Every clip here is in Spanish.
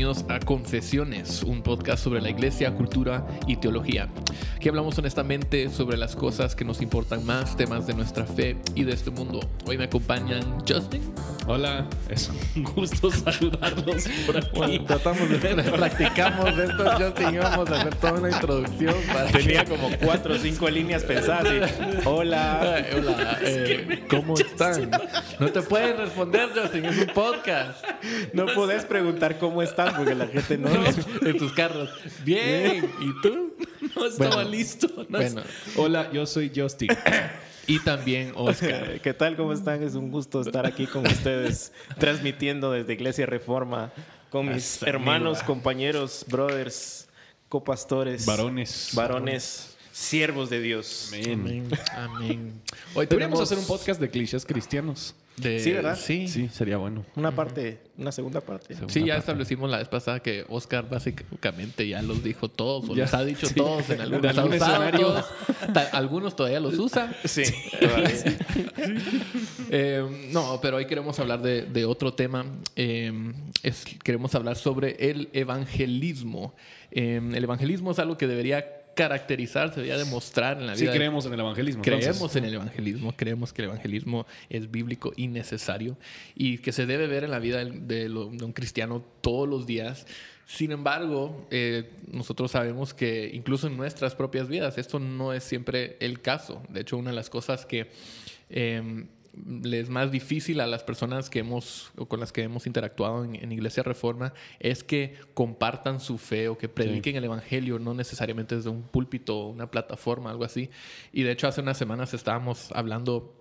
bienvenidos a Confesiones, un podcast sobre la iglesia, cultura y teología. Aquí hablamos honestamente sobre las cosas que nos importan más, temas de nuestra fe y de este mundo. Hoy me acompañan Justin. Hola, es un gusto saludarlos por aquí. tratamos de practicamos esto, Justin, íbamos a hacer toda una introducción. Tenía como cuatro o cinco líneas pensadas. Y, hola. hola, eh, ¿cómo están? No te pueden responder, Justin, es un podcast. No puedes preguntar cómo están porque la gente no. en tus carros. Bien. ¿Y tú? No estaba listo. bueno. Hola, yo soy Justin. Y también Oscar. ¿Qué tal? ¿Cómo están? Es un gusto estar aquí con ustedes, transmitiendo desde Iglesia Reforma con mis hermanos, compañeros, brothers, copastores. Varones. Varones. Siervos de Dios. Amén. Amén. Hoy Deberíamos hacer un podcast de clichés cristianos sí, ¿verdad? Sí. Sí, sería bueno. Una parte, una segunda parte. sí, ya establecimos la vez pasada que Oscar básicamente ya los dijo todos, o los ha dicho todos en algún, escenario. algunos todavía los usa. Sí. Eh, no, pero hoy queremos hablar de, otro tema. Eh, es, queremos hablar sobre el evangelismo. Eh, el evangelismo es algo que debería caracterizar, se debería demostrar en la vida. Sí, creemos en el evangelismo. Creemos en el evangelismo, creemos que el evangelismo es bíblico y necesario y que se debe ver en la vida de, un cristiano todos los días. Sin embargo, eh, nosotros sabemos que incluso en nuestras propias vidas esto no es siempre el caso. De hecho, una de las cosas que eh, es más difícil a las personas que hemos o con las que hemos interactuado en, Iglesia Reforma es que compartan su fe o que prediquen el Evangelio, no necesariamente desde un púlpito o una plataforma, algo así. Y de hecho hace unas semanas estábamos hablando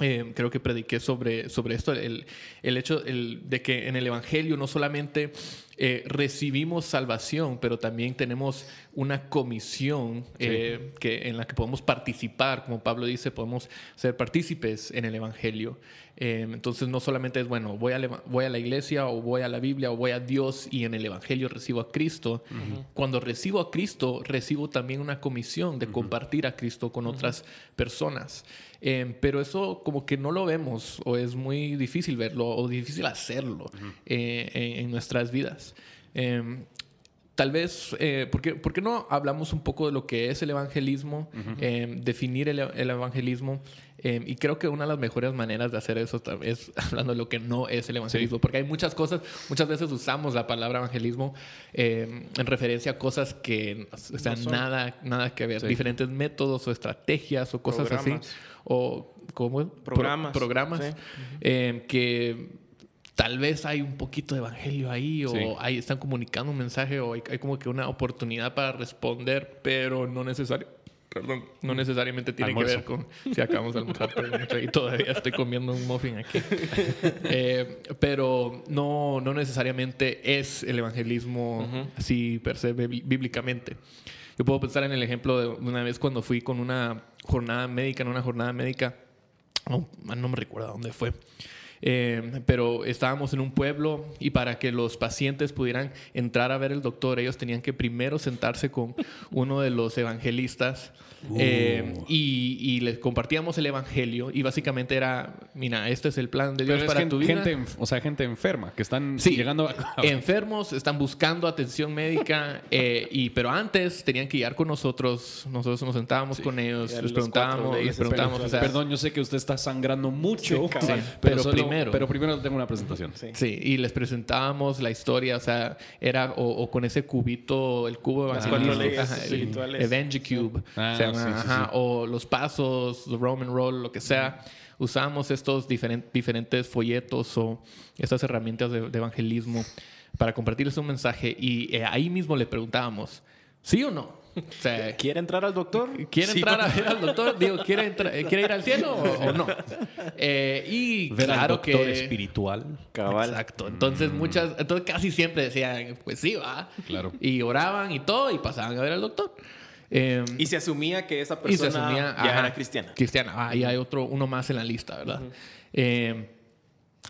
eh, creo que prediqué sobre, sobre esto, el, el hecho de que en el Evangelio no solamente eh, recibimos salvación, pero también tenemos una comisión eh, que, en la que podemos participar, como Pablo dice, podemos ser partícipes en el Evangelio. entonces no solamente es, bueno, voy a, voy a la iglesia o voy a la Biblia o voy a Dios y en el Evangelio recibo a Cristo. Cuando recibo a Cristo, recibo también una comisión de compartir a Cristo con otras personas. Em, pero eso como que no lo vemos o es muy difícil verlo o difícil hacerlo eh, en, nuestras vidas. Em, tal vez, eh, ¿por, qué, no hablamos un poco de lo que es el evangelismo, em, definir el, evangelismo? y creo que una de las mejores maneras de hacer eso es hablando de lo que no es el evangelismo, porque hay muchas cosas, muchas veces usamos la palabra evangelismo en referencia a cosas que o sea, nada, nada que ver, diferentes métodos o estrategias o cosas así o como programas, programas eh, que tal vez hay un poquito de evangelio ahí o ahí están comunicando un mensaje o hay, como que una oportunidad para responder, pero no necesario. Perdón, no necesariamente tiene que ver con si acabamos de almorzar y todavía estoy comiendo un muffin aquí. Eh, pero no, no necesariamente es el evangelismo así per se bíblicamente. Yo puedo pensar en el ejemplo de una vez cuando fui con una jornada médica, en una jornada médica, no, no me recuerdo dónde fue. Eh, pero estábamos en un pueblo y para que los pacientes pudieran entrar a ver el doctor, ellos tenían que primero sentarse con uno de los evangelistas eh, uh. y, les compartíamos el evangelio y básicamente era, mira, este es el plan de Dios para tu vida. Gente, o sea, gente enferma que están llegando a... enfermos, están buscando atención médica eh, y pero antes tenían que ir con nosotros, nosotros nos sentábamos con ellos, les preguntábamos, les preguntábamos, perdón, yo sé que usted está sangrando mucho, pero, primero, pero primero tengo una presentación. Sí. y les presentábamos la historia, o sea, era o, con ese cubito, el cubo evangelístico, el Cube. Ah, o los pasos, the Roman Roll, lo que sea. Usamos estos diferentes folletos o estas herramientas de, evangelismo para compartirles un mensaje y eh, ahí mismo le preguntábamos, ¿sí o no? ¿Quiere entrar al doctor? ¿Quiere entrar a ver al doctor? Digo, ¿quiere, ¿quiere ir al cielo o, no? Eh, y claro doctor que... espiritual. Exacto. Entonces, muchas... Entonces, casi siempre decían, pues sí, va. Claro. Y oraban y todo y pasaban a ver al doctor. Em, y se asumía que esa persona ya era cristiana. Cristiana. Ah, y hay otro, uno más en la lista, ¿verdad? Em,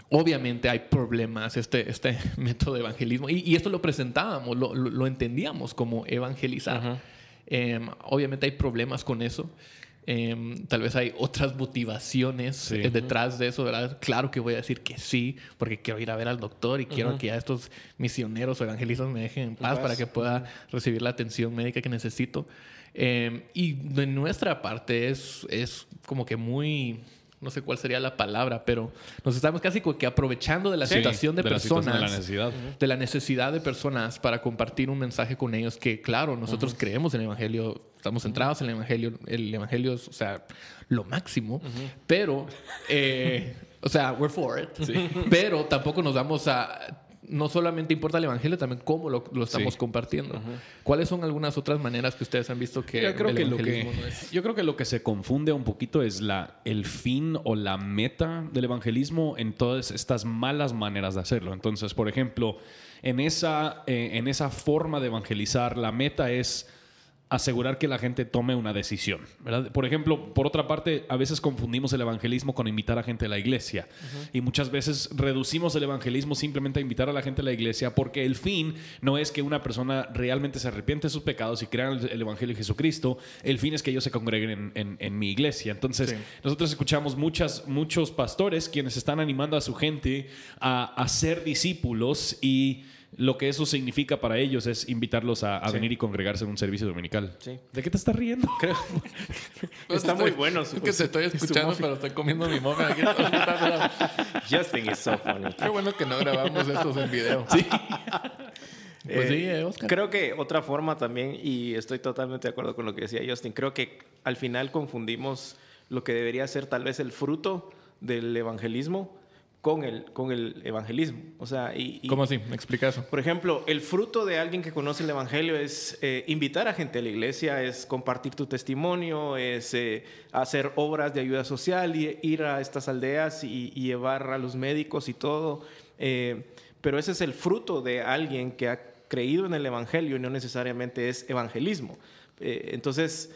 obviamente hay problemas, este, este método de evangelismo, y, esto lo presentábamos, lo, lo, entendíamos como evangelizar. Em, obviamente hay problemas con eso. Em, tal vez hay otras motivaciones eh, detrás de eso, ¿verdad? Claro que voy a decir que sí, porque quiero ir a ver al doctor y quiero que ya estos misioneros o evangelistas me dejen en paz, para que pueda recibir la atención médica que necesito. Em, y de nuestra parte es, es como que muy no sé cuál sería la palabra, pero nos estamos casi que aprovechando de la situación de, personas, de, la necesidad. de la necesidad de personas para compartir un mensaje con ellos que, claro, nosotros creemos en el Evangelio, estamos centrados en el Evangelio, el Evangelio es, o sea, lo máximo, pero, eh, o sea, we're for it, pero tampoco nos vamos a no solamente importa el evangelio, también cómo lo, estamos compartiendo. ¿Cuáles son algunas otras maneras que ustedes han visto que yo creo que lo que, Yo creo que lo que se confunde un poquito es la, el fin o la meta del evangelismo en todas estas malas maneras de hacerlo. Entonces, por ejemplo, en esa, eh, en esa forma de evangelizar, la meta es asegurar que la gente tome una decisión. Por ejemplo, por otra parte, a veces confundimos el evangelismo con invitar a gente a la iglesia. Y muchas veces reducimos el evangelismo simplemente a invitar a la gente a la iglesia porque el fin no es que una persona realmente se arrepiente de sus pecados y crea el, evangelio de Jesucristo. El fin es que ellos se congreguen en, mi iglesia. Entonces, nosotros escuchamos muchas, muchos pastores quienes están animando a su gente a, a ser discípulos y lo que eso significa para ellos es invitarlos a, venir y congregarse en un servicio dominical. ¿De qué te estás riendo? Creo. Está muy bueno. Es que se estoy escuchando, pero estoy comiendo mi aquí. Justin is so funny. Qué bueno que no grabamos estos en video. Sí. Pues sí, eh, Oscar. Creo que otra forma también, y estoy totalmente de acuerdo con lo que decía Justin, creo que al final confundimos lo que debería ser tal vez el fruto del evangelismo con el, con el evangelismo. O sea, y, ¿Cómo así? ¿Me explica eso? Por ejemplo, el fruto de alguien que conoce el evangelio es eh, invitar a gente a la iglesia, es compartir tu testimonio, es eh, hacer obras de ayuda social, y ir a estas aldeas y, llevar a los médicos y todo. Eh, pero ese es el fruto de alguien que ha creído en el evangelio y no necesariamente es evangelismo. entonces,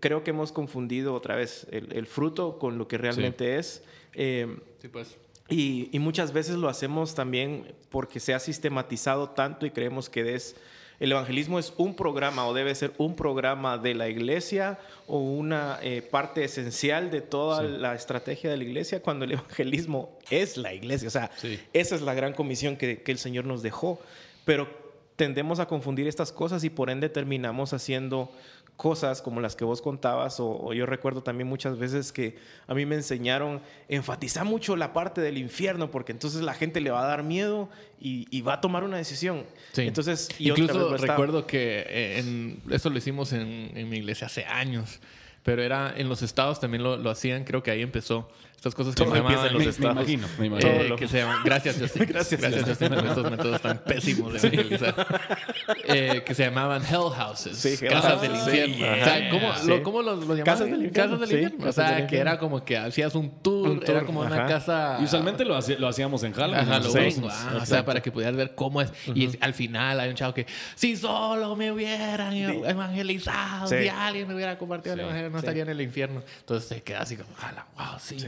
creo que hemos confundido otra vez el, fruto con lo que realmente es. sí, pues. Y, muchas veces lo hacemos también porque se ha sistematizado tanto y creemos que es, el evangelismo es un programa o debe ser un programa de la iglesia o una eh, parte esencial de toda la estrategia de la iglesia cuando el evangelismo es la iglesia. O sea, esa es la gran comisión que, que el Señor nos dejó. Pero tendemos a confundir estas cosas y por ende terminamos haciendo cosas como las que vos contabas, o, yo recuerdo también muchas veces que a mí me enseñaron enfatizar mucho la parte del infierno, porque entonces la gente le va a dar miedo y, va a tomar una decisión. Entonces, incluso recuerdo que eh, en, eso lo hicimos en, en mi iglesia hace años pero era en los estados también lo, lo, hacían, creo que ahí empezó estas cosas que se llamaban. En los me, estados. me imagino, me imagino. Eh, que se llaman, gracias, Justin. gracias, gracias, Justin, por estos métodos tan pésimos de evangelizar. eh, que se llamaban hell houses. Sí, casas del infierno. Sí, o sea, ¿cómo, lo, ¿cómo los, llamaban? Casas del infierno. Casas del infierno. o sea, que era como que hacías un tour, un tour era como una casa. Y usualmente lo, lo hacíamos en Halloween. Halloween. Ah, o sea, para que pudieras ver cómo es. Y al final hay un chavo que, si solo me hubieran evangelizado, si alguien me hubiera compartido el evangelio, no estaría en el infierno. Entonces se queda así como, wow, sí.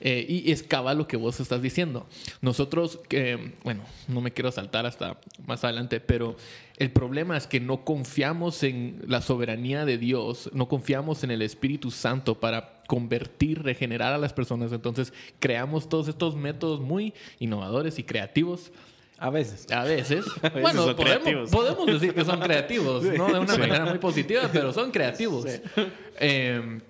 Eh, y es cabal lo que vos estás diciendo. Nosotros, que bueno, no me quiero saltar hasta más adelante, pero el problema es que no confiamos en la soberanía de Dios, no confiamos en el Espíritu Santo para convertir, regenerar a las personas. Entonces creamos todos estos métodos muy innovadores y creativos. A veces. A veces. bueno, podemos, decir que son creativos, no de una manera muy positiva, pero son creativos. Eh,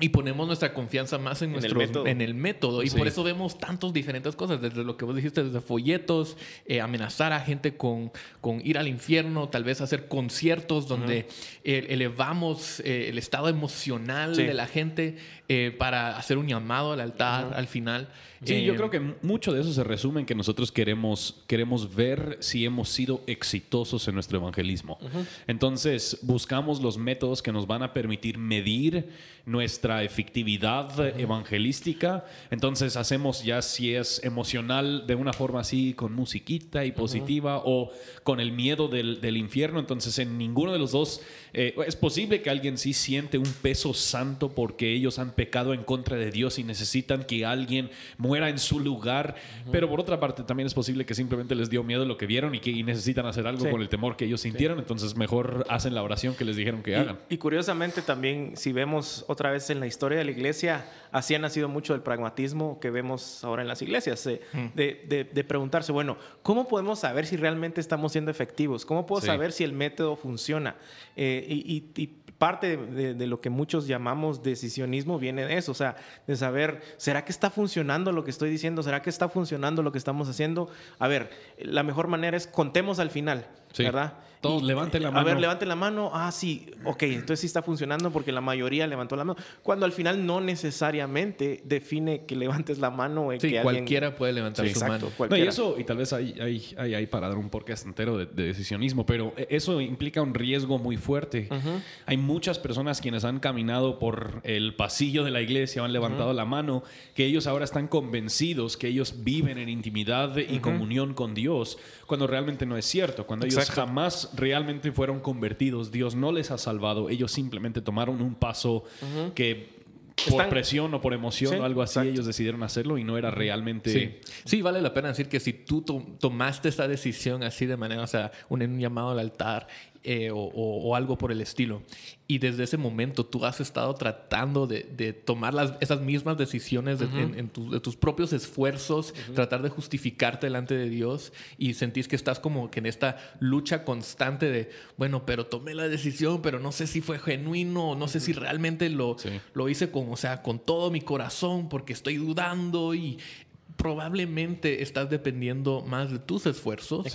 y ponemos nuestra confianza más en, nuestro, en el método. Y por eso vemos tantas diferentes cosas, desde lo que vos dijiste, desde folletos, eh, amenazar a gente con, con, ir al infierno, tal vez hacer conciertos donde eh, elevamos eh, el estado emocional de la gente para hacer un llamado al altar al final. Sí, yo creo que mucho de eso se resume en que nosotros queremos, queremos ver si hemos sido exitosos en nuestro evangelismo. Entonces, buscamos los métodos que nos van a permitir medir nuestra efectividad evangelística. Entonces hacemos ya si es emocional de una forma así, con musiquita y positiva, o con el miedo del, del, infierno. Entonces en ninguno de los dos eh, es posible que alguien sí siente un peso santo porque ellos han pecado en contra de Dios y necesitan que alguien muera en su lugar. Pero por otra parte también es posible que simplemente les dio miedo lo que vieron y que y necesitan hacer algo con el temor que ellos sintieron. Entonces mejor hacen la oración que les dijeron que hagan. Y curiosamente también, si vemos otra vez en la historia de la iglesia, así ha nacido mucho el pragmatismo que vemos ahora en las iglesias, eh, de, preguntarse, bueno, ¿cómo podemos saber si realmente estamos siendo efectivos? ¿Cómo puedo saber si el método funciona? Eh, y, parte de, lo que muchos llamamos decisionismo viene de eso, o sea, de saber, ¿será que está funcionando lo que estoy diciendo? ¿Será que está funcionando lo que estamos haciendo? A ver, la mejor manera es contemos al final, ¿verdad? Todos levanten la mano. A ver, levanten la mano. Ah, sí, ok, entonces sí está funcionando porque la mayoría levantó la mano. Cuando al final no necesariamente define que levantes la o sí, que cualquiera puede levantar su mano. y eso, y tal vez hay, hay, hay, hay, para dar un podcast entero de, decisionismo, pero e, eso implica un riesgo muy fuerte. Hay muchas personas quienes han caminado por el pasillo de la iglesia, han levantado la mano, que ellos ahora están convencidos que ellos viven en intimidad y comunión con Dios, cuando realmente no es cierto, cuando ellos jamás realmente fueron convertidos. Dios no les ha salvado. Ellos simplemente tomaron un paso que por presión o por emoción o algo así, ellos decidieron hacerlo y no era realmente... Sí. vale la pena decir que si tú tomaste esta decisión así de manera, o sea, un llamado al altar eh, o, algo por el estilo. Y desde ese momento tú has estado tratando de, tomar las, esas mismas decisiones en, de tus propios esfuerzos, tratar de justificarte delante de Dios y sentís que estás como que en esta lucha constante de, bueno, pero tomé la decisión, pero no sé si fue genuino, no sé si realmente lo, lo hice con, o sea, con todo mi corazón porque estoy dudando y probablemente estás dependiendo más de tus esfuerzos,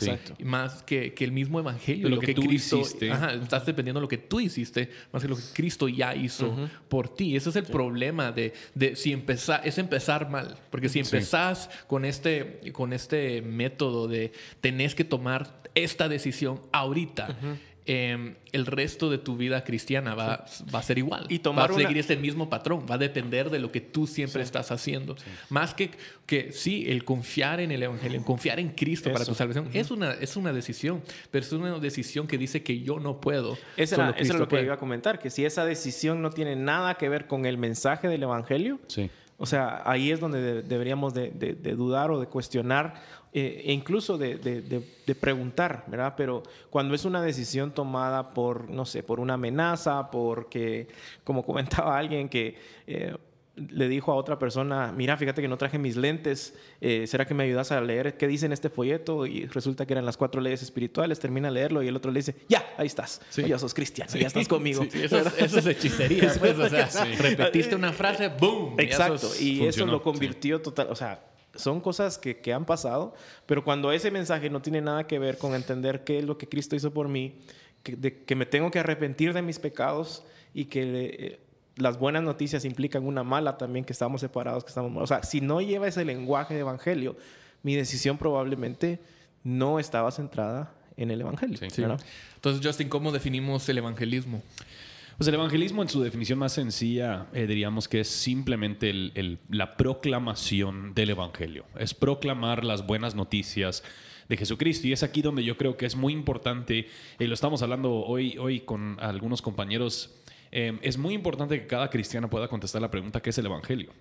más que, que, el mismo evangelio, lo, que, tú Cristo, hiciste. estás dependiendo de lo que tú hiciste, más que lo que Cristo ya hizo por ti. Ese es el problema de, de, si empezar, es empezar mal, porque si empezás con este, con este método de tenés que tomar esta decisión ahorita. Em, el resto de tu vida cristiana va, va a ser igual. Y tomar va a seguir ese mismo patrón. Va a depender de lo que tú siempre estás haciendo. Más que, que sí, el confiar en el Evangelio, confiar en Cristo para tu salvación, es, una, es una decisión. Pero es una decisión que dice que yo no puedo. Eso, es lo que iba a comentar. Que si esa decisión no tiene nada que ver con el mensaje del Evangelio. O sea, ahí es donde deberíamos de, de, dudar o de cuestionar eh, e incluso de, de, preguntar, ¿verdad? Pero cuando es una decisión tomada por, no sé, por una amenaza, porque, como comentaba alguien que... Eh, le dijo a otra persona, mira, fíjate que no traje mis lentes, eh, ¿será que me ayudas a leer qué dice en este folleto? Y resulta que eran las cuatro leyes espirituales, termina de leerlo y el otro le dice, ya, ahí estás, ya sos cristiano, ya estás conmigo. Eso, es, hechicería, pues, o sea, repetiste una frase, ¡boom! Exacto, y eso lo convirtió total, o sea, son cosas que, que, han pasado, pero cuando ese mensaje no tiene nada que ver con entender qué es lo que Cristo hizo por mí, que, de, que me tengo que arrepentir de mis pecados y que eh, las buenas noticias implican una mala también, que estamos separados, que estamos... O sea, si no lleva ese lenguaje de evangelio, mi decisión probablemente no estaba centrada en el evangelio. Entonces, Justin, ¿cómo definimos el evangelismo? Pues el evangelismo en su definición más sencilla eh, diríamos que es simplemente la proclamación del evangelio. Es proclamar las buenas noticias de Jesucristo. Y es aquí donde yo creo que es muy importante, y lo estamos hablando hoy, hoy con algunos compañeros Em, es muy importante que cada cristiano pueda contestar la pregunta ¿qué es el Evangelio?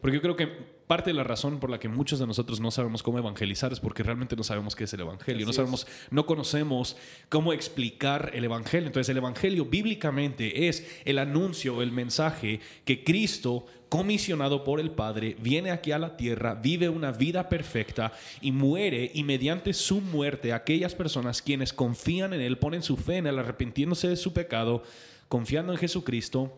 Porque yo creo que parte de la razón por la que muchos de nosotros no sabemos cómo evangelizar es porque realmente no sabemos qué es el Evangelio, no sabemos, no conocemos cómo explicar el Evangelio. Entonces el Evangelio bíblicamente es el anuncio, el mensaje que Cristo comisionado por el Padre, viene aquí a la tierra, vive una vida perfecta y muere y mediante su muerte aquellas personas quienes confían en Él, ponen su fe en Él, arrepintiéndose de su pecado, confiando en Jesucristo,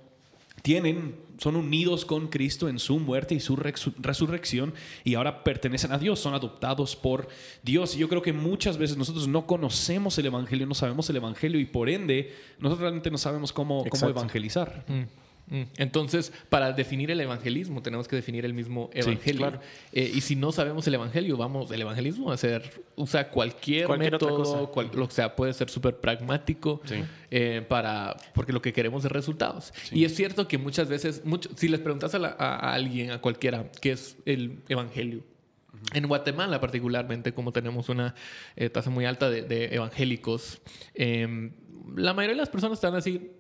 tienen, son unidos con Cristo en su muerte y su resurrección y ahora pertenecen a Dios, son adoptados por Dios. Y yo creo que muchas veces nosotros no conocemos el Evangelio, no sabemos el Evangelio y por ende nosotros realmente no sabemos cómo, cómo evangelizar. Mm. Mm. Entonces, para definir el evangelismo, tenemos que definir el mismo evangelio. Eh, y si no sabemos el evangelio, vamos, el evangelismo va a ser, usa cualquier, método, lo que sea, puede ser súper pragmático eh, para, porque lo que queremos es resultados. Y es cierto que muchas veces, mucho, si les preguntas a, a, alguien, a cualquiera, qué es el evangelio, en Guatemala particularmente, como tenemos una eh, tasa muy alta de, evangélicos, em, la mayoría de las personas están así,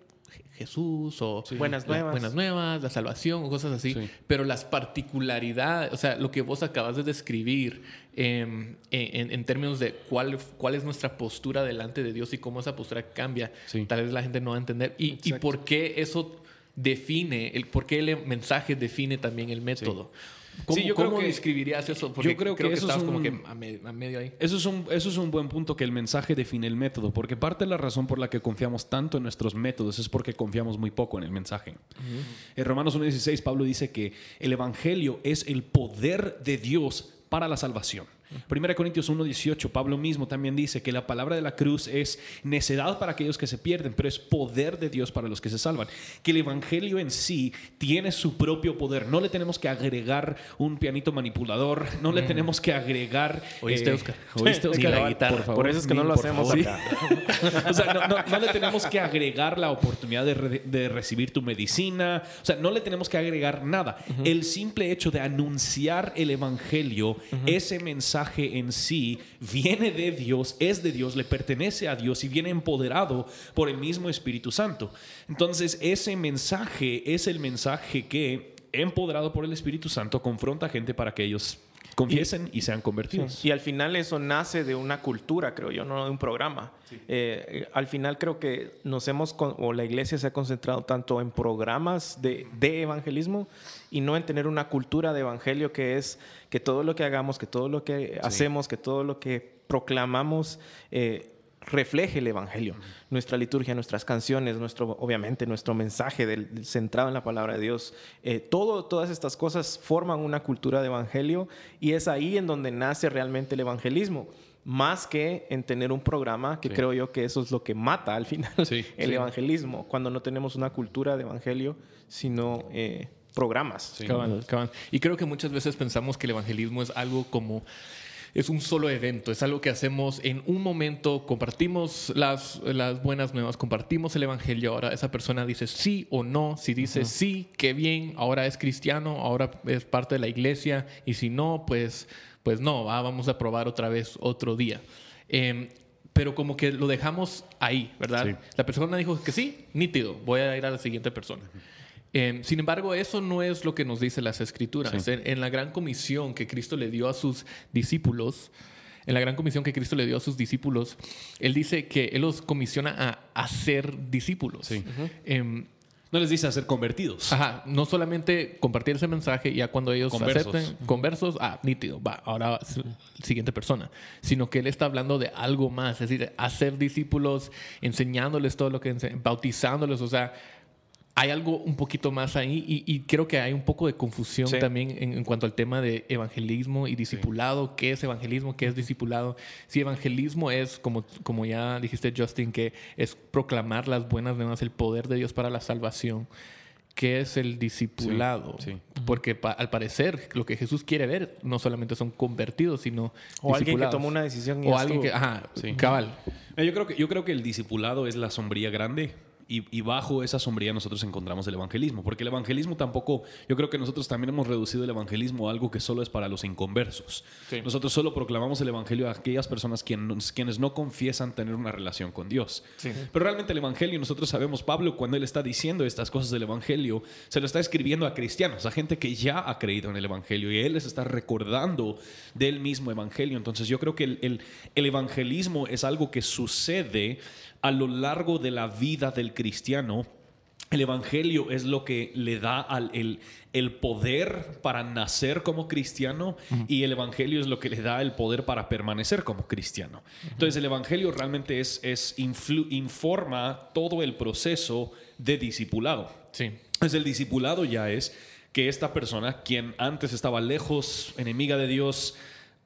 Jesús o buenas nuevas. buenas nuevas, la salvación o cosas así. Pero las particularidades, o sea, lo que vos acabas de describir em, en, términos de cuál, cuál es nuestra postura delante de Dios y cómo esa postura cambia, tal vez la gente no va a entender. Y, y por qué eso define, el, por qué el mensaje define también el método. ¿Cómo, yo creo que, describirías eso? Porque yo creo, que, eso es un, como que a, medio ahí. Eso es, un, eso es un buen punto que el mensaje define el método, porque parte de la razón por la que confiamos tanto en nuestros métodos es porque confiamos muy poco en el mensaje. En Romanos 1.16 Pablo dice que el Evangelio es el poder de Dios para la salvación. 1 Corintios 1:18, Pablo mismo también dice que la palabra de la cruz es necedad para aquellos que se pierden, pero es poder de Dios para los que se salvan. Que el Evangelio en sí tiene su propio poder. No le tenemos que agregar un pianito manipulador, no le mm. tenemos que agregar... ¿Oíste, eh, Oscar? ¿Oíste, Oscar? Por, favor, eso es que no lo hacemos acá. o sea, no, le tenemos que agregar la oportunidad de, recibir tu medicina. O sea, no le tenemos que agregar nada. El simple hecho de anunciar el Evangelio, ese mensaje en sí viene de Dios, es de Dios, le pertenece a Dios y viene empoderado por el mismo Espíritu Santo. Entonces ese mensaje es el mensaje que, empoderado por el Espíritu Santo, confronta a gente para que ellos confiesen y, sean convertidos. Y al final eso nace de una cultura, creo yo, no de un programa. Eh, al final creo que nos hemos, o la iglesia se ha concentrado tanto en programas de, de, evangelismo y no en tener una cultura de evangelio que es que todo lo que hagamos, que todo lo que hacemos, que todo lo que proclamamos, eh, refleje el Evangelio. Nuestra liturgia, nuestras canciones, nuestro, obviamente nuestro mensaje del, centrado en la palabra de Dios, eh, todo, todas estas cosas forman una cultura de Evangelio y es ahí en donde nace realmente el evangelismo. Más que en tener un programa, que creo yo que eso es lo que mata al final el evangelismo, cuando no tenemos una cultura de evangelio, sino eh, programas. Y creo que muchas veces pensamos que el evangelismo es algo como es un solo evento, es algo que hacemos en un momento, compartimos las, las buenas nuevas, compartimos el Evangelio, ahora esa persona dice sí o no, si dice sí, qué bien, ahora es cristiano, ahora es parte de la iglesia, y si no, pues, pues no, vamos a probar otra vez otro día. Em, pero como que lo dejamos ahí, ¿verdad? La persona dijo que sí, nítido, voy a ir a la siguiente persona. Em, sin embargo, eso no es lo que nos dice las escrituras. En, la gran comisión que Cristo le dio a sus discípulos, en la gran comisión que Cristo le dio a sus discípulos, Él dice que Él los comisiona a hacer discípulos. Em, no les dice a ser convertidos. Ajá, no solamente compartir ese mensaje ya cuando ellos conversos. acepten conversos, ah, nítido, va, ahora siguiente persona, sino que él está hablando de algo más, es decir, hacer discípulos, enseñándoles todo lo que, bautizándoles, o sea, hay algo un poquito más ahí y, creo que hay un poco de confusión también en, cuanto al tema de evangelismo y discipulado. ¿Qué es evangelismo? ¿Qué es discipulado? Si evangelismo es, como, como ya dijiste Justin, que es proclamar las buenas nuevas, el poder de Dios para la salvación. ¿Qué es el discipulado? Porque al parecer lo que Jesús quiere ver no solamente son convertidos, sino o alguien que toma una decisión y o alguien que, ajá, cabal. Yo creo que yo creo que el discipulado es la sombría grande y, bajo esa sombría nosotros encontramos el evangelismo, porque el evangelismo tampoco, yo creo que nosotros también hemos reducido el evangelismo a algo que solo es para los inconversos. Nosotros solo proclamamos el evangelio a aquellas personas quienes, quienes no confiesan tener una relación con Dios. Pero realmente el evangelio, nosotros sabemos, Pablo, cuando él está diciendo estas cosas del evangelio, se lo está escribiendo a cristianos, a gente que ya ha creído en el evangelio y él les está recordando del mismo evangelio. Entonces yo creo que el, el evangelismo es algo que sucede a lo largo de la vida del cristiano, el Evangelio es lo que le da al, el, el, poder para nacer como cristiano y el Evangelio es lo que le da el poder para permanecer como cristiano. Entonces el Evangelio realmente es, es informa todo el proceso de discipulado. Sí. Entonces el discipulado ya es que esta persona, quien antes estaba lejos, enemiga de Dios,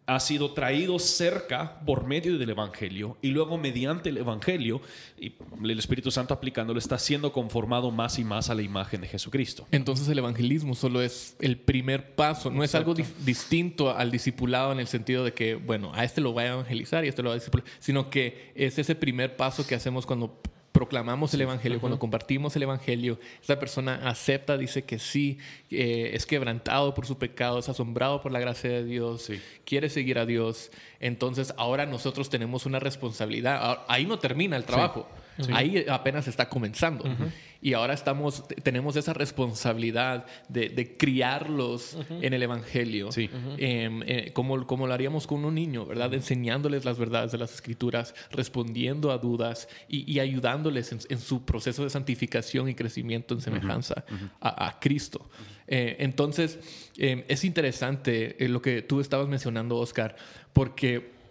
ha sido traído cerca por medio del Evangelio y luego mediante el Evangelio y el Espíritu Santo aplicándolo está siendo conformado más y más a la imagen de Jesucristo. Entonces el evangelismo solo es el primer paso, no es algo di- distinto al discipulado en el sentido de que, bueno, a este lo voy a evangelizar y a este lo voy a discipular, sino que es ese primer paso que hacemos cuando proclamamos el evangelio, cuando compartimos el evangelio, esa persona acepta, dice que sí, eh, es quebrantado por su pecado, es asombrado por la gracia de Dios, Sí. quiere seguir a Dios. Entonces ahora nosotros tenemos una responsabilidad. Ah, Ahí no termina el trabajo. Ahí apenas está comenzando. Y ahora estamos, te- tenemos esa responsabilidad de, de criarlos en el Evangelio. Sí. Em, eh, como, como lo haríamos con un niño, ¿verdad? Enseñándoles las verdades de las Escrituras, respondiendo a dudas y, y ayudándoles en, en su proceso de santificación y crecimiento en semejanza a, a Cristo. Eh, entonces, em, es interesante eh, lo que tú estabas mencionando, Oscar, porque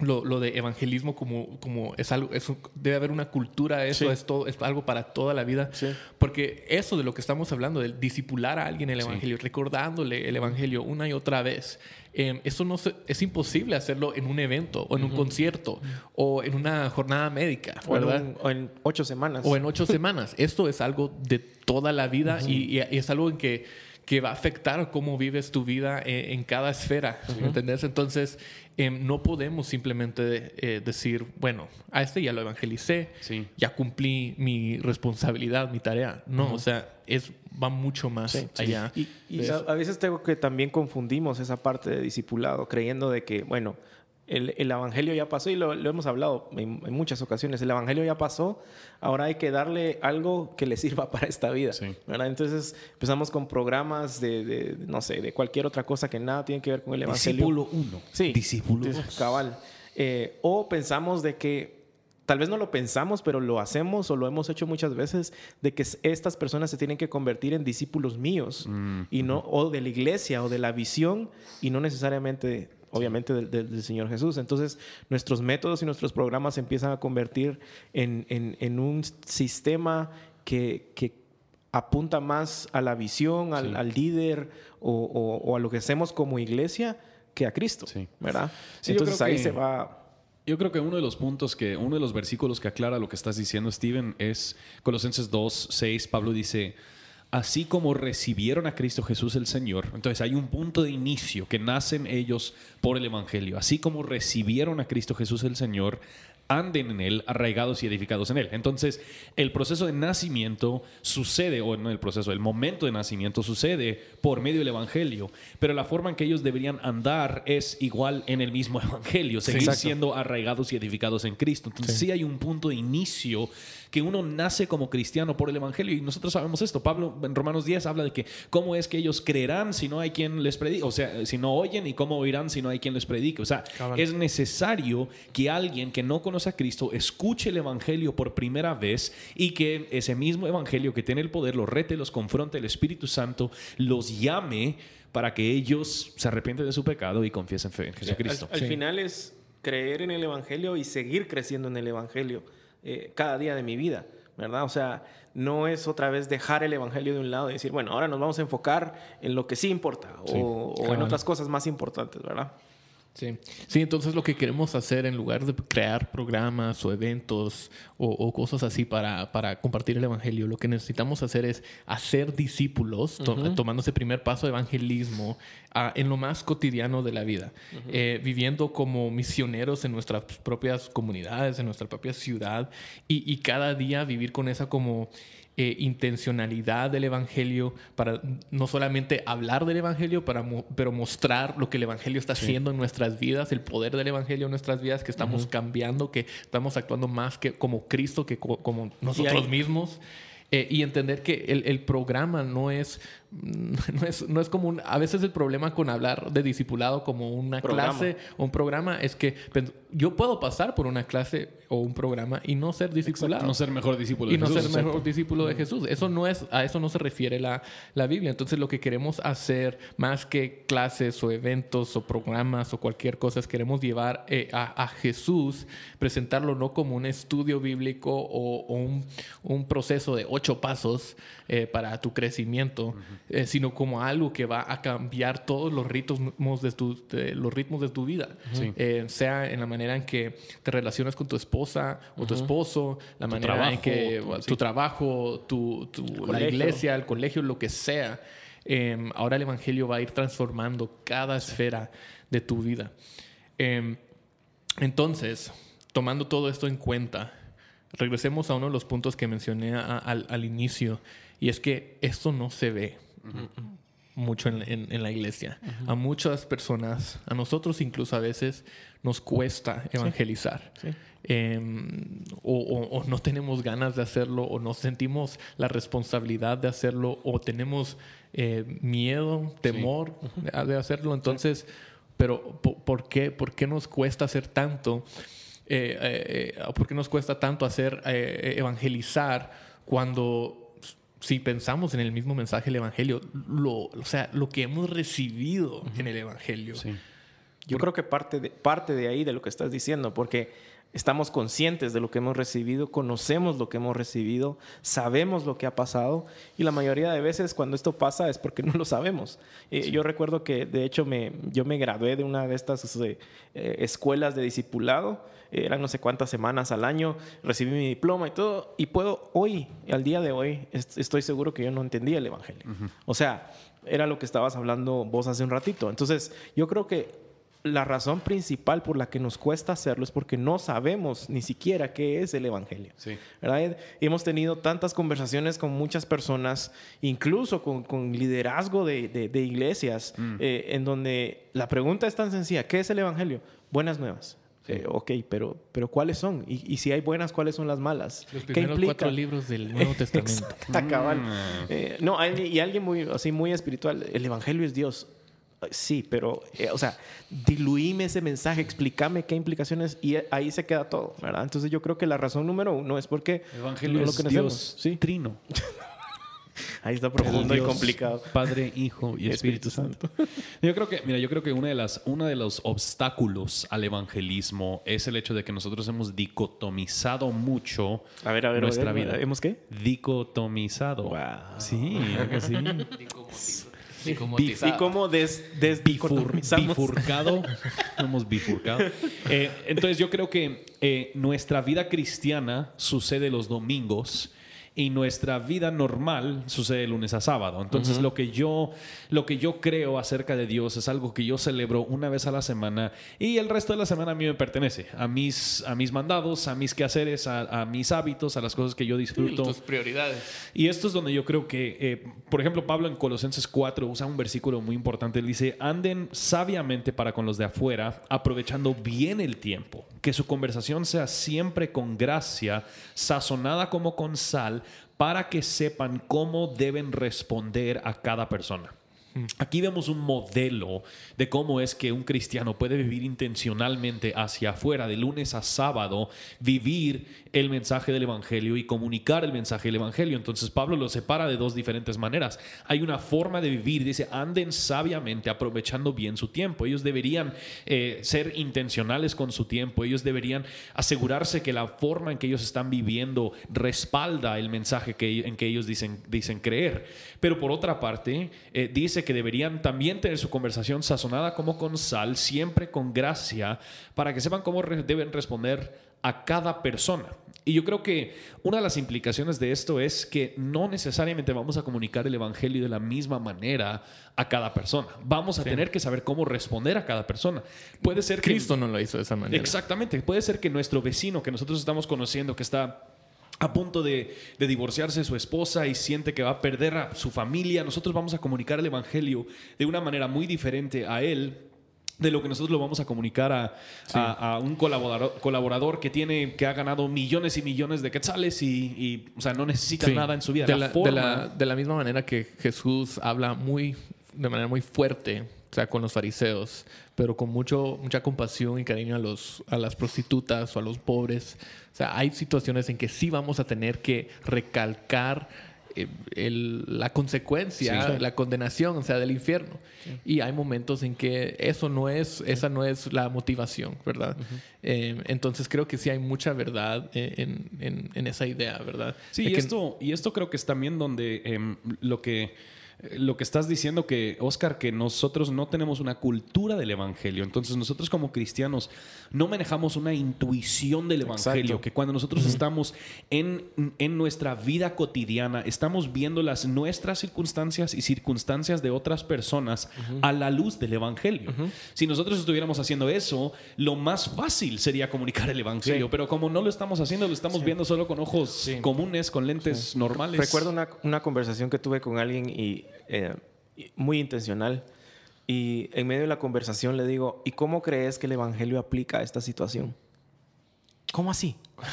lo, lo de evangelismo como, como es algo, es debe haber una cultura eso, Sí. es, todo, es algo para toda la vida. Sí. Porque eso de lo que estamos hablando, del discipular a alguien el evangelio, recordándole el evangelio una y otra vez, eh, eso no se- es imposible hacerlo en un evento o en un concierto o en una jornada médica, O en, ¿verdad? un- o en ocho semanas. O en ocho semanas. Esto es algo de toda la vida y- y es algo en que, que va a afectar cómo vives tu vida en, en cada esfera. ¿me ¿Entendés? Entonces, em, no podemos simplemente eh, decir, bueno, a este ya lo evangelicé, Sí. ya cumplí mi responsabilidad, mi tarea. No, o sea, es, va mucho más Sí, sí. allá. Y, a, a veces tengo que también confundimos esa parte de discipulado, creyendo de que, bueno, el, el evangelio ya pasó y lo, lo hemos hablado en, en muchas ocasiones. El evangelio ya pasó, ahora hay que darle algo que le sirva para esta vida. Sí. ¿verdad? Entonces empezamos con programas de, de, no sé, de cualquier otra cosa que nada tiene que ver con el evangelio. Discípulo 1. Sí. Discípulo Sí, 2. Cabal. Eh, o pensamos de que, tal vez no lo pensamos, pero lo hacemos o lo hemos hecho muchas veces, de que estas personas se tienen que convertir en discípulos míos y no, o de la iglesia o de la visión y no necesariamente, obviamente, del, del- del Señor Jesús. Entonces, nuestros métodos y nuestros programas se empiezan a convertir en, en- en un sistema que, que apunta más a la visión, al, Sí. al líder o, o- o a lo que hacemos como iglesia que a Cristo, Sí. ¿verdad? Sí, Entonces creo ahí que- se va... Yo creo que uno de los puntos que, uno de los versículos que aclara lo que estás diciendo, Steven, es Colosenses 2, 6. Pablo dice, así como recibieron a Cristo Jesús el Señor. Entonces hay un punto de inicio que nacen ellos por el Evangelio. Así como recibieron a Cristo Jesús el Señor, anden en él, arraigados y edificados en él. Entonces, el proceso de nacimiento sucede, o no el proceso, el momento de nacimiento sucede por medio del Evangelio, pero la forma en que ellos deberían andar es igual en el mismo Evangelio, seguir siendo arraigados y edificados en Cristo. Entonces, sí. hay un punto de inicio que uno nace como cristiano por el Evangelio y nosotros sabemos esto. Pablo en Romanos 10 habla de que cómo es que ellos creerán si no hay quien les predique, o sea, si no oyen y cómo oirán si no hay quien les predique. O sea, Cabal. es necesario que alguien que no conoce a Cristo escuche el Evangelio por primera vez y que ese mismo Evangelio que tiene el poder los rete, los confronte, el Espíritu Santo los llame para que ellos se arrepienten de su pecado y confiesen fe en Jesucristo. Al, al final es creer en el Evangelio y seguir creciendo en el Evangelio eh, cada día de mi vida, ¿verdad? O sea, no es otra vez dejar el Evangelio de un lado y decir, bueno, ahora nos vamos a enfocar en lo que sí importa Sí, o, o en otras cosas más importantes, ¿verdad? Sí. sí, entonces lo que queremos hacer en lugar de crear programas o eventos o, o cosas así para, para compartir el Evangelio, lo que necesitamos hacer es hacer discípulos, to- tomando ese primer paso de evangelismo en lo más cotidiano de la vida, Eh, viviendo como misioneros en nuestras propias comunidades, en nuestra propia ciudad y, y cada día vivir con esa como eh, intencionalidad del Evangelio para no solamente hablar del Evangelio, para mo- pero mostrar lo que el Evangelio está haciendo en nuestras vidas, el poder del Evangelio en nuestras vidas, que estamos cambiando, que estamos actuando más que como Cristo, que co- como nosotros mismos. Eh, y entender que el, el programa no es, no es, no es como un... A veces el problema con hablar de discipulado como una Programa. clase o un programa es que pen- yo puedo pasar por una clase o un programa y no ser discipulado no ser mejor discípulo y de no Jesús. ser mejor discípulo de Jesús. Eso no es, a eso no se refiere la, la Biblia. Entonces lo que queremos hacer, más que clases o eventos o programas o cualquier cosa, es queremos llevar eh, a, a Jesús, presentarlo no como un estudio bíblico o, o un, un proceso de ocho pasos eh, para tu crecimiento, eh, sino como algo que va a cambiar todos los ritmos de tu, los ritmos de tu vida. Eh, sea en la manera en que te relacionas con tu esposa o tu esposo, la manera en que tu trabajo, tu, la iglesia, el colegio, lo que sea. Em, ahora el Evangelio va a ir transformando cada esfera de tu vida. Em, entonces, tomando todo esto en cuenta, regresemos a uno de los puntos que mencioné al, inicio, y es que esto no se ve mucho en, la iglesia. A muchas personas, a nosotros incluso a veces, nos cuesta evangelizar. Em, o, no tenemos ganas de hacerlo, o no sentimos la responsabilidad de hacerlo, o tenemos eh, miedo, temor de hacerlo. Entonces, pero ¿por qué, ¿por qué nos cuesta hacer tanto? Eh, eh, eh, ¿Por qué nos cuesta tanto hacer evangelizar cuando si pensamos en el mismo mensaje del Evangelio, lo, o sea, lo que hemos recibido en el Evangelio? Yo creo que parte de, parte de ahí de lo que estás diciendo, porque estamos conscientes de lo que hemos recibido, conocemos lo que hemos recibido, sabemos lo que ha pasado y la mayoría de veces cuando esto pasa es porque no lo sabemos. Eh, yo recuerdo que de hecho me, yo me gradué de una de estas eh, escuelas de discipulado, eran no sé cuántas semanas al año, recibí mi diploma y todo y puedo hoy, al día de hoy, estoy seguro que yo no entendía el Evangelio. O sea, era lo que estabas hablando vos hace un ratito. Entonces, yo creo que la razón principal por la que nos cuesta hacerlo es porque no sabemos ni siquiera qué es el Evangelio. Sí. ¿verdad? Hemos tenido tantas conversaciones con muchas personas, incluso con, liderazgo de, iglesias, mm. eh, en donde la pregunta es tan sencilla, ¿qué es el Evangelio? Buenas nuevas. Eh, ok, pero, pero ¿cuáles son? Y, si hay buenas, ¿cuáles son las malas? Los primeros cuatro libros del Nuevo Testamento. Mm. Eh, no, y alguien muy, así muy espiritual, el Evangelio es Dios. Sí, pero, eh, o sea, diluíme ese mensaje, explícame qué implicaciones y ahí se queda todo, ¿verdad? Entonces yo creo que la razón número uno es porque el Evangelio es lo que Dios, ¿sí? trino. Ahí está profundo y complicado. Padre, Hijo y Espíritu, Santo. Yo creo que, mira, yo creo que una de las, uno de los obstáculos al evangelismo es el hecho de que nosotros hemos dicotomizado mucho a ver, a ver, nuestra vida. ¿Hemos qué? Dicotomizado. Wow. Sí, que sí. Y como des, bifurcado. hemos bifurcado. Eh, entonces yo creo que eh, nuestra vida cristiana sucede los domingos y nuestra vida normal sucede lunes a sábado. Entonces, lo, que yo, lo que yo creo acerca de Dios es algo que yo celebro una vez a la semana y el resto de la semana a mí me pertenece, a mis, a mis mandados, a mis quehaceres, a, mis hábitos, a las cosas que yo disfruto. tus prioridades. Y esto es donde yo creo que, eh, por ejemplo, Pablo en Colosenses 4 usa un versículo muy importante. Él dice, anden sabiamente para con los de afuera, aprovechando bien el tiempo, que su conversación sea siempre con gracia, sazonada como con sal, para que sepan cómo deben responder a cada persona. Aquí vemos un modelo de cómo es que un cristiano puede vivir intencionalmente hacia afuera, de lunes a sábado, vivir el mensaje del Evangelio y comunicar el mensaje del Evangelio. Entonces Pablo lo separa de dos diferentes maneras. Hay una forma de vivir, dice, anden sabiamente, aprovechando bien su tiempo. Ellos deberían eh, ser intencionales con su tiempo, ellos deberían asegurarse que la forma en que ellos están viviendo respalda el mensaje que, en que ellos dicen, dicen creer. Pero por otra parte, eh, dice que deberían también tener su conversación sazonada como con sal, siempre con gracia, para que sepan cómo deben responder a cada persona. Y yo creo que una de las implicaciones de esto es que no necesariamente vamos a comunicar el Evangelio de la misma manera a cada persona. Vamos a tener que saber cómo responder a cada persona. Puede ser que... Cristo no lo hizo de esa manera. Exactamente. Puede ser que nuestro vecino que nosotros estamos conociendo, que está a punto de, divorciarse de su esposa y siente que va a perder a su familia, nosotros vamos a comunicar el Evangelio de una manera muy diferente a él de lo que nosotros lo vamos a comunicar a, un colaborador, colaborador, que tiene que ha ganado millones y millones de quetzales y, o sea, no necesita nada en su vida. De la, de la, misma manera que Jesús habla muy de manera muy fuerte o sea, con los fariseos, pero con mucho, mucha compasión y cariño a, los, a las prostitutas o a los pobres. O sea, hay situaciones en que sí vamos a tener que recalcar eh, la consecuencia, la condenación, o sea, del infierno. Y hay momentos en que eso no es, esa no es la motivación, ¿verdad? Eh, entonces creo que sí hay mucha verdad en, esa idea, ¿verdad? Sí, y, esto, y esto creo que es también donde em, lo que eh, lo que estás diciendo que, Oscar, que nosotros no tenemos una cultura del Evangelio. Entonces nosotros como cristianos no manejamos una intuición del Evangelio, Exacto. que cuando nosotros estamos en, en nuestra vida cotidiana, estamos viendo las nuestras circunstancias y circunstancias de otras personas a la luz del Evangelio. Si nosotros estuviéramos haciendo eso, lo más fácil sería comunicar el Evangelio, Sí. pero como no lo estamos haciendo, lo estamos viendo solo con ojos comunes, con lentes normales. Recuerdo una, una conversación que tuve con alguien y, eh, muy intencional. Y en medio de la conversación le digo, ¿y cómo crees que el Evangelio aplica a esta situación? ¿Cómo así?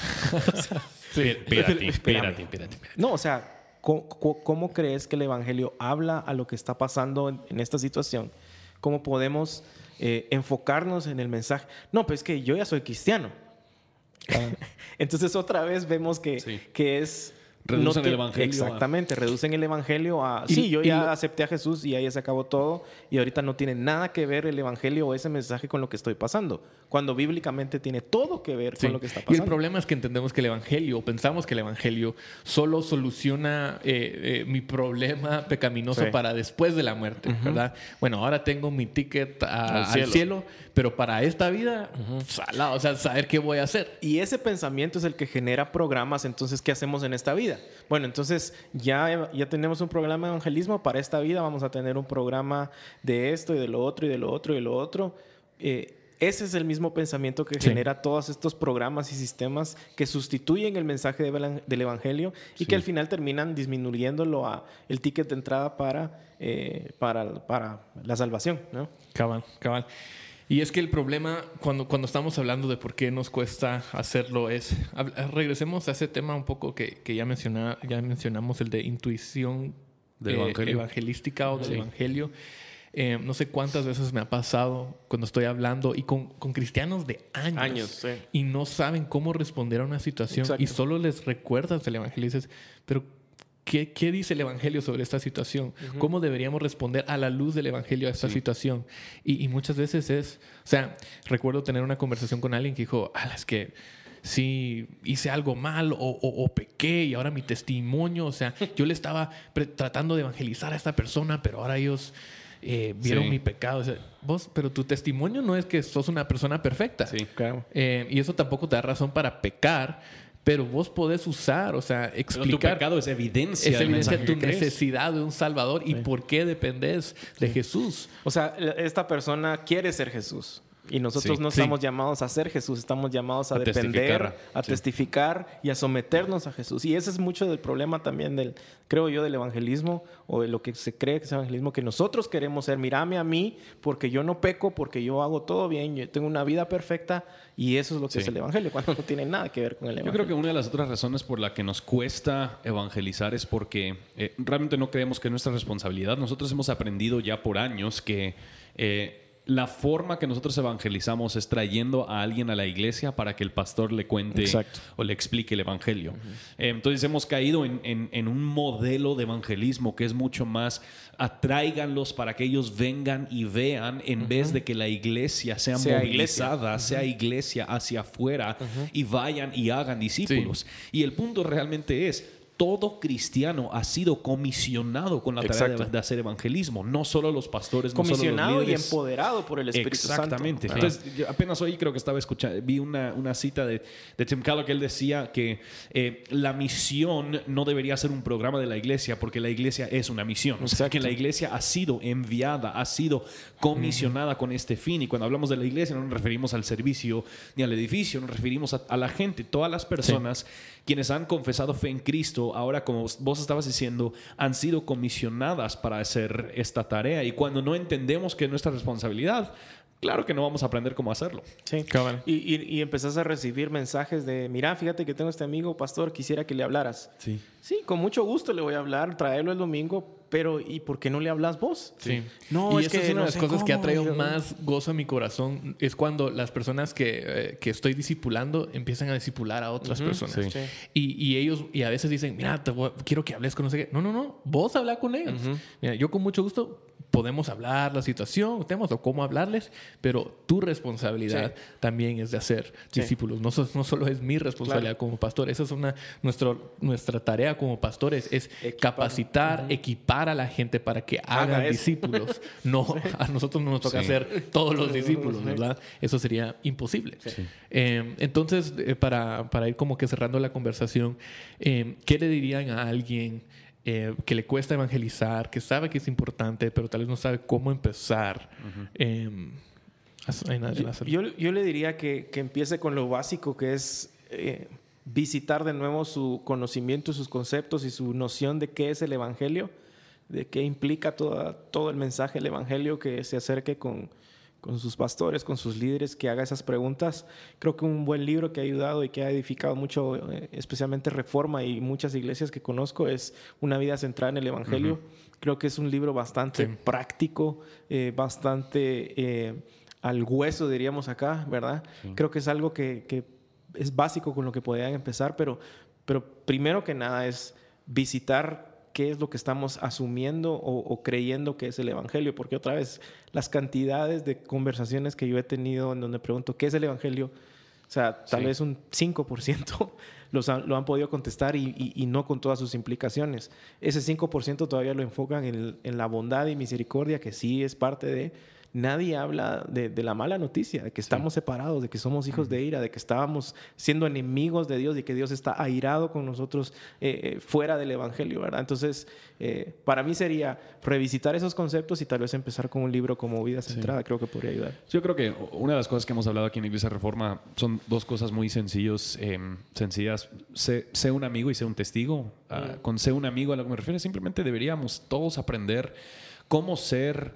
Espérate, Espérame. espérate, espérate. No, o sea, ¿cómo, cómo- cómo crees que el Evangelio habla a lo que está pasando en, en esta situación? ¿Cómo podemos eh, enfocarnos en el mensaje? No, pues es que yo ya soy cristiano. Entonces otra vez vemos que, Sí. que es... Reducen te- el evangelio a- Exactamente, reducen el evangelio a... Y- sí, yo ya lo- acepté a Jesús y ahí se acabó todo y ahorita no tiene nada que ver el evangelio o ese mensaje con lo que estoy pasando, cuando bíblicamente tiene todo que ver Sí. con lo que está Y el pasando. problema es que entendemos que el Evangelio, o pensamos que el Evangelio solo soluciona eh, eh, mi problema pecaminoso Sí. para después de la muerte, ¿verdad? Bueno, ahora tengo mi ticket a- Al al, cielo. pero para esta vida, salado, o sea, saber qué voy a hacer. Y ese pensamiento es el que genera programas. Entonces, ¿qué hacemos en esta vida? Bueno, entonces ya, ya tenemos un programa de evangelismo para esta vida. Vamos a tener un programa de esto y de lo otro y de lo otro y de lo otro. Eh, ese es el mismo pensamiento que Sí. genera todos estos programas y sistemas que sustituyen el mensaje de del evangelio y que al final terminan disminuyéndolo a el ticket de entrada para, eh, para, para la salvación, ¿no? Cabal, cabal. Y es que el problema, cuando, cuando estamos hablando de por qué nos cuesta hacerlo, es. Regresemos a ese tema un poco que, que ya, menciona, ya mencionamos, el de intuición Del eh, evangelística o del Sí. evangelio. Eh, no sé cuántas veces me ha pasado cuando estoy hablando y con, con cristianos de años, Años, sí. y no saben cómo responder a una situación Exacto. y solo les recuerdas el evangelio y dices, pero ¿Qué, qué dice el Evangelio sobre esta situación? ¿Cómo deberíamos responder a la luz del Evangelio a esta situación? Y, y muchas veces es, o sea, recuerdo tener una conversación con alguien que dijo, ah, es que sí hice algo mal o, o- o pequé y ahora mi testimonio, o sea, yo le estaba tratando de evangelizar a esta persona, pero ahora ellos eh, vieron Sí. mi pecado. O sea, vos, pero tu testimonio no es que sos una persona perfecta. Sí. Claro. Eh, y eso tampoco te da razón para pecar, pero vos podés usar, o sea, Pero tu explicar. pecado es evidencia. Es evidencia mensaje tu que crees. necesidad de un Salvador y por qué dependes de Jesús. O sea, esta persona quiere ser Jesús. Y nosotros Sí. no Sí. estamos llamados a ser Jesús, estamos llamados a, A depender, testificar. a Sí. testificar y a someternos a Jesús. Y ese es mucho del problema también del, creo yo, del evangelismo o de lo que se cree que es evangelismo, que nosotros queremos ser, mírame a mí, porque yo no peco, porque yo hago todo bien, yo tengo una vida perfecta y eso es lo que Sí. es el evangelio, cuando no tiene nada que ver con el Yo evangelio. creo que una de las otras razones por la que nos cuesta evangelizar es porque eh, realmente no creemos que es nuestra responsabilidad. Nosotros hemos aprendido ya por años que eh, la forma que nosotros evangelizamos es trayendo a alguien a la iglesia para que el pastor le cuente Exacto. o le explique el evangelio. Eh, entonces hemos caído en, en- en un modelo de evangelismo que es mucho más atráiganlos para que ellos vengan y vean en vez de que la iglesia sea, Sea iglesia. movilizada, sea iglesia hacia afuera y vayan y hagan discípulos. Y el punto realmente es, todo cristiano ha sido comisionado con la tarea de, hacer evangelismo, no solo los pastores, no solo los Comisionado y empoderado por el Espíritu Exactamente. Santo. Entonces, yo apenas hoy creo que estaba escuchando, vi una, una cita de, de Tim Keller que él decía que eh, la misión no debería ser un programa de la iglesia porque la iglesia es una misión. O sea, que la iglesia ha sido enviada, ha sido comisionada con este fin. Y cuando hablamos de la iglesia no nos referimos al servicio ni al edificio, nos referimos a, a la gente, todas las personas quienes han confesado fe en Cristo, ahora como vos estabas diciendo, han sido comisionadas para hacer esta tarea. Y cuando no entendemos que es nuestra responsabilidad, claro que no vamos a aprender cómo hacerlo. Sí. Cabal. Y, y, y empezás a recibir mensajes de, mira, fíjate que tengo este amigo, pastor, quisiera que le hablaras. Sí. Sí, con mucho gusto le voy a hablar, traerlo el domingo, pero ¿y por qué no le hablas vos? Sí. No, y es que es una no de las cosas que ha traído yo- más gozo a mi corazón. Es cuando las personas que, eh, que estoy discipulando empiezan a discipular a otras personas. sí. Sí. Y, y ellos, y a veces dicen, mira, te voy- quiero que hables con no sé qué. No, no, no, vos habla con ellos. Mira, yo con mucho gusto podemos hablar la situación, tenemos o cómo hablarles, pero tu responsabilidad también es de hacer discípulos. No, no, solo es mi responsabilidad como pastor, esa es una, nuestro, nuestra tarea como pastores, es capacitar, equipar a la gente para que hagan discípulos. no, a nosotros no nos toca hacer todos los discípulos, ¿verdad? Eso sería imposible. Eh, entonces, eh, para, para, ir como que cerrando la conversación, eh, ¿qué le dirían a alguien? Eh, que le cuesta evangelizar, que sabe que es importante, pero tal vez no sabe cómo empezar. Em, yo, yo, le diría que, que, empiece con lo básico, que es eh, visitar de nuevo su conocimiento, sus conceptos y su noción de qué es el Evangelio, de qué implica toda, todo el mensaje del Evangelio, que se acerque con, con sus pastores, con sus líderes, que haga esas preguntas. Creo que un buen libro que ha ayudado y que ha edificado mucho, eh, especialmente Reforma y muchas iglesias que conozco, es Una vida centrada en el Evangelio. Creo que es un libro bastante práctico, eh, bastante eh, al hueso, diríamos acá, ¿verdad? Creo que es algo que, que, es básico con lo que podrían empezar, pero, pero primero que nada es visitar qué es lo que estamos asumiendo o, creyendo que es el Evangelio, porque otra vez las cantidades de conversaciones que yo he tenido en donde pregunto qué es el Evangelio, o sea, tal vez un 5% los lo han podido contestar y, no con todas sus implicaciones. Ese 5% todavía lo enfocan en, en la bondad y misericordia, que sí es parte de, nadie habla de, la mala noticia, de que estamos separados, de que somos hijos de ira, de que estábamos siendo enemigos de Dios y que Dios está airado con nosotros eh, eh, fuera del Evangelio, ¿verdad? Entonces, eh, para mí sería revisitar esos conceptos y tal vez empezar con un libro como Vida Centrada, creo que podría ayudar. Yo creo que una de las cosas que hemos hablado aquí en Iglesia Reforma son dos cosas muy sencillos, em, sencillas. Sé, un amigo y sé un testigo. Ah, con sé un amigo a lo que me refiero, simplemente deberíamos todos aprender cómo ser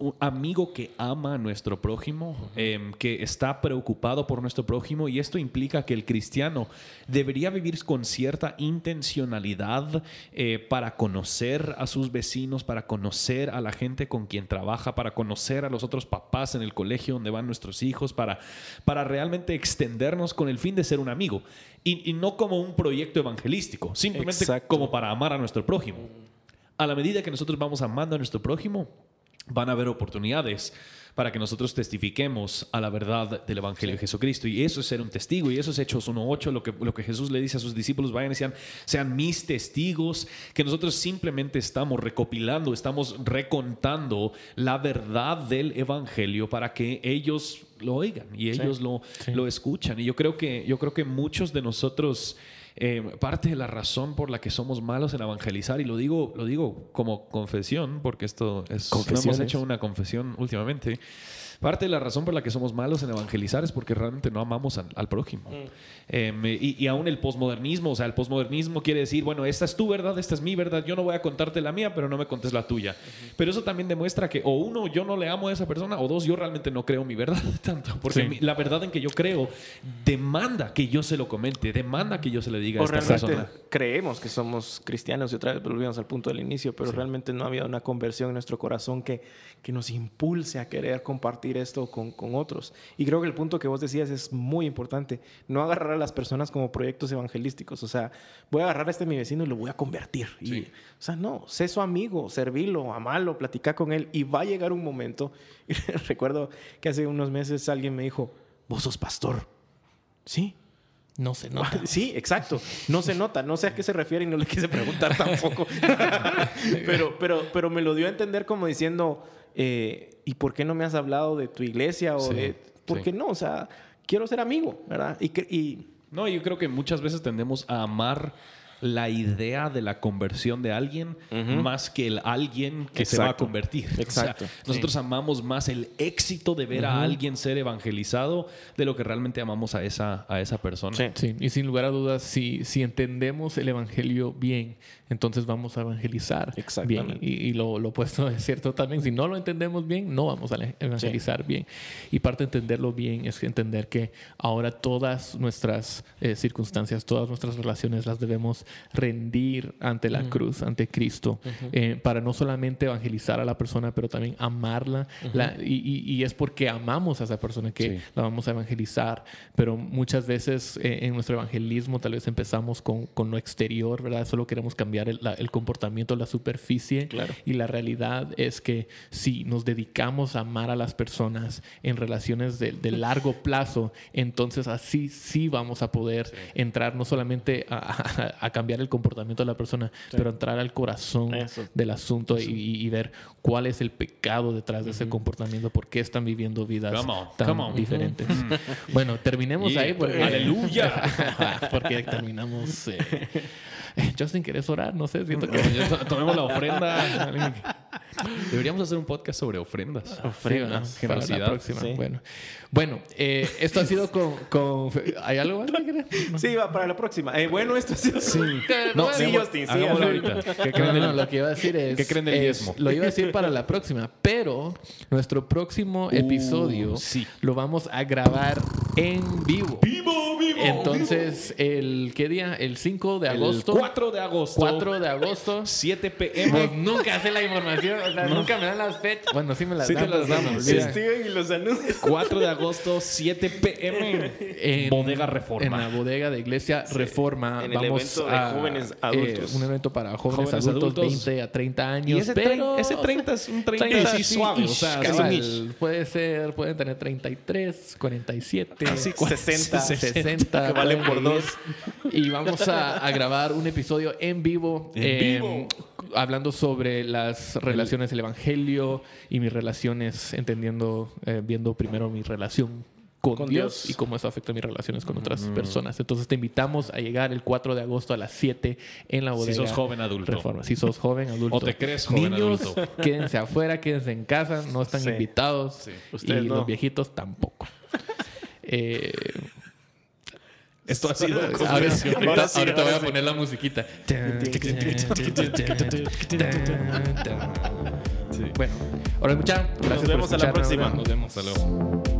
un amigo que ama a nuestro prójimo, em, que está preocupado por nuestro prójimo y esto implica que el cristiano debería vivir con cierta intencionalidad eh, para conocer a sus vecinos, para conocer a la gente con quien trabaja, para conocer a los otros papás en el colegio donde van nuestros hijos, para, para realmente extendernos con el fin de ser un amigo y, no como un proyecto evangelístico, simplemente como para amar a nuestro prójimo. A la medida que nosotros vamos amando a nuestro prójimo, van a haber oportunidades para que nosotros testifiquemos a la verdad del Evangelio de Jesucristo. Y eso es ser un testigo. Y eso es Hechos 1.8, lo que, lo que Jesús le dice a sus discípulos, vayan y sean, sean mis testigos, que nosotros simplemente estamos recopilando, estamos recontando la verdad del Evangelio para que ellos lo oigan y ellos lo, lo escuchan. Y yo creo que, yo creo que muchos de nosotros... Eh, parte de la razón por la que somos malos en evangelizar, y lo digo, lo digo como confesión, porque esto es, hemos hecho una confesión últimamente, Parte de la razón por la que somos malos en evangelizar es porque realmente no amamos al, prójimo. Mm. Em, y, aún el posmodernismo, o sea, el posmodernismo quiere decir, bueno, esta es tu verdad, esta es mi verdad, yo no voy a contarte la mía, pero no me contes la tuya. Pero eso también demuestra que, o uno, yo no le amo a esa persona, o dos, yo realmente no creo mi verdad tanto. Porque la verdad en que yo creo demanda que yo se lo comente, demanda que yo se le diga a esta persona. Creemos que somos cristianos y otra vez volvemos al punto del inicio, pero realmente no había una conversión en nuestro corazón que, que nos impulse a querer compartir esto con, con, otros. Y creo que el punto que vos decías es muy importante. No agarrar a las personas como proyectos evangelísticos. O sea, voy a agarrar a este mi vecino y lo voy a convertir. Y, o sea, no, sé su amigo, servirlo, amarlo, platicar con él. Y va a llegar un momento. recuerdo que hace unos meses alguien me dijo, vos sos pastor. Sí, no se nota. Sí, exacto. No se nota. No sé a qué se refiere y no le quise preguntar tampoco. pero, pero, pero me lo dio a entender como diciendo, eh, ¿y por qué no me has hablado de tu iglesia? O de, ¿Por qué no? O sea, quiero ser amigo, ¿verdad? Y, y, no, yo creo que muchas veces tendemos a amar la idea de la conversión de alguien más que el alguien que se va a convertir. Exacto. nosotros amamos más el éxito de ver a alguien ser evangelizado de lo que realmente amamos a esa, a esa persona. Sí. y sin lugar a dudas, si, si entendemos el evangelio bien, entonces vamos a evangelizar bien. Y, lo, lo, opuesto es cierto también. Si no lo entendemos bien, no vamos a evangelizar bien. Y parte de entenderlo bien es entender que ahora todas nuestras eh, circunstancias, todas nuestras relaciones las debemos rendir ante la cruz, ante Cristo, eh, para no solamente evangelizar a la persona, pero también amarla. La- y, y- y es porque amamos a esa persona que Sí. la vamos a evangelizar, pero muchas veces eh, en nuestro evangelismo tal vez empezamos con, con lo exterior, ¿verdad? Solo queremos cambiar el, la- el comportamiento, la superficie. Claro. Y la realidad es que si nos dedicamos a amar a las personas en relaciones de, de largo plazo, entonces así sí vamos a poder entrar no solamente a, a- a cambiar el comportamiento de la persona, pero entrar al corazón Eso. del asunto y, y ver cuál es el pecado detrás de ese comportamiento, por qué están viviendo vidas Come on, tan come on. diferentes. Bueno, terminemos Yeah, ahí porque, aleluya. porque terminamos. eh, Justin, ¿quieres orar? No sé, siento que... To- Tomemos la ofrenda. Deberíamos hacer un podcast sobre ofrendas. Sí, Ofrendas. ¿verdad? Para la próxima. Sí. Bueno, bueno eh, esto ha sido con, con- ¿Hay algo más que quieras? Sí, va para la próxima. Eh, bueno, esto ha sido. Sí. No, sí, Justin, sí, ahorita. ¿Qué No, creen no, del- no, lo que iba a decir es... ¿Qué creen del es- diezmo? Lo iba a decir para la próxima, pero nuestro próximo episodio sí. lo vamos a grabar en vivo. ¡Vivo, vivo! Entonces, ¿el qué día? El 5 de El agosto. 4 de agosto. 4 de agosto. 7 Pues pm. nunca sé la información, o sea, nunca me dan las fechas. Bueno, sí me las Sí te dan. las se me damos, olvida. Steven y los anuncios. 4 de agosto, 7 pm. En- Bodega Reforma. En la bodega de Iglesia Reforma. en el vamos evento de a, jóvenes eh, adultos. un evento para jóvenes, Jóvenes adultos, adultos. 20 a 30 años. Y ese, pero, ese 30 es un 30 así suave. O sea, cabal, puede ser, pueden tener 33, 47, Así, 60, 60, que valen por dos. Y vamos a, a grabar un episodio en vivo. En eh, vivo. Hablando sobre las relaciones del Evangelio y mis relaciones, entendiendo, eh, viendo primero mi relación con, Con Dios, Dios. y cómo eso afecta mis relaciones con otras personas. Entonces te invitamos a llegar el 4 de agosto a las 7 en la bodega. Si sos joven adulto. Reforma. Si sos joven adulto. O te crees joven Niños, adulto. quédense afuera, quédense en casa, no están Sí. invitados. Sí. Y no. los viejitos tampoco. Eh, Esto ha sido. ahora, ahorita, Ahora sí, ahorita voy a poner la musiquita. Bueno, ahora gracias Nos vemos por a la próxima. Nos vemos. Hasta luego.